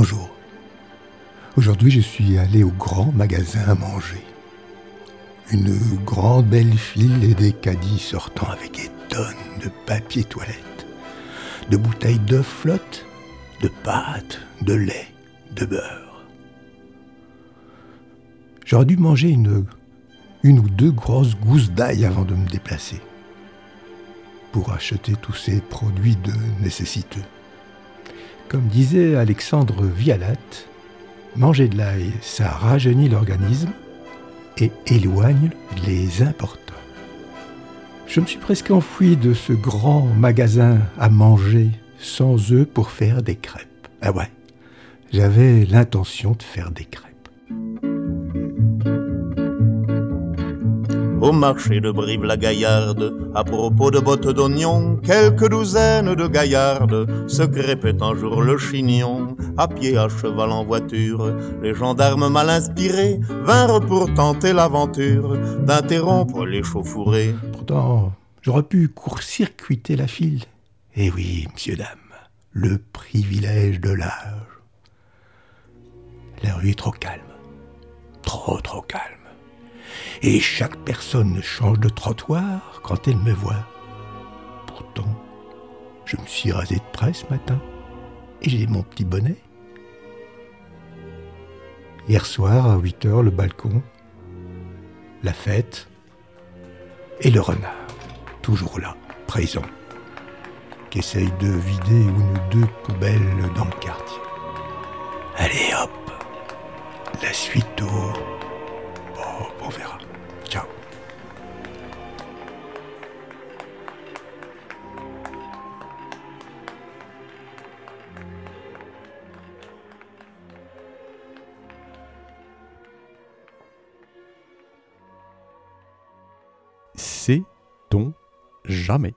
Bonjour. Aujourd'hui, je suis allé au grand magasin à manger. Une grande belle file et des caddies sortant avec des tonnes de papier toilette, de bouteilles de flotte, de pâtes, de lait, de beurre. J'aurais dû manger une, une ou deux grosses gousses d'ail avant de me déplacer pour acheter tous ces produits de nécessiteux. Comme disait Alexandre Vialat, manger de l'ail, ça rajeunit l'organisme et éloigne les importants. Je me suis presque enfui de ce grand magasin à manger sans œufs pour faire des crêpes. Ah ouais, j'avais l'intention de faire des crêpes. Au marché de Brive-la-Gaillarde, à propos de bottes d'oignons, quelques douzaines de gaillardes se crêpaient un jour le chignon, à pied, à cheval, en voiture. Les gendarmes mal inspirés vinrent pour tenter l'aventure d'interrompre les chauffourées. Pourtant, j'aurais pu court-circuiter la file. Eh oui, monsieur, dame, le privilège de l'âge. La rue est trop calme. Trop, trop calme et chaque personne change de trottoir quand elle me voit. Pourtant, je me suis rasé de près ce matin et j'ai mon petit bonnet. Hier soir, à 8 heures, le balcon, la fête et le renard, toujours là, présent, qui essaye de vider une ou deux poubelles dans le quartier. Allez hop, la suite au... Bon, on verra. C'est ton jamais.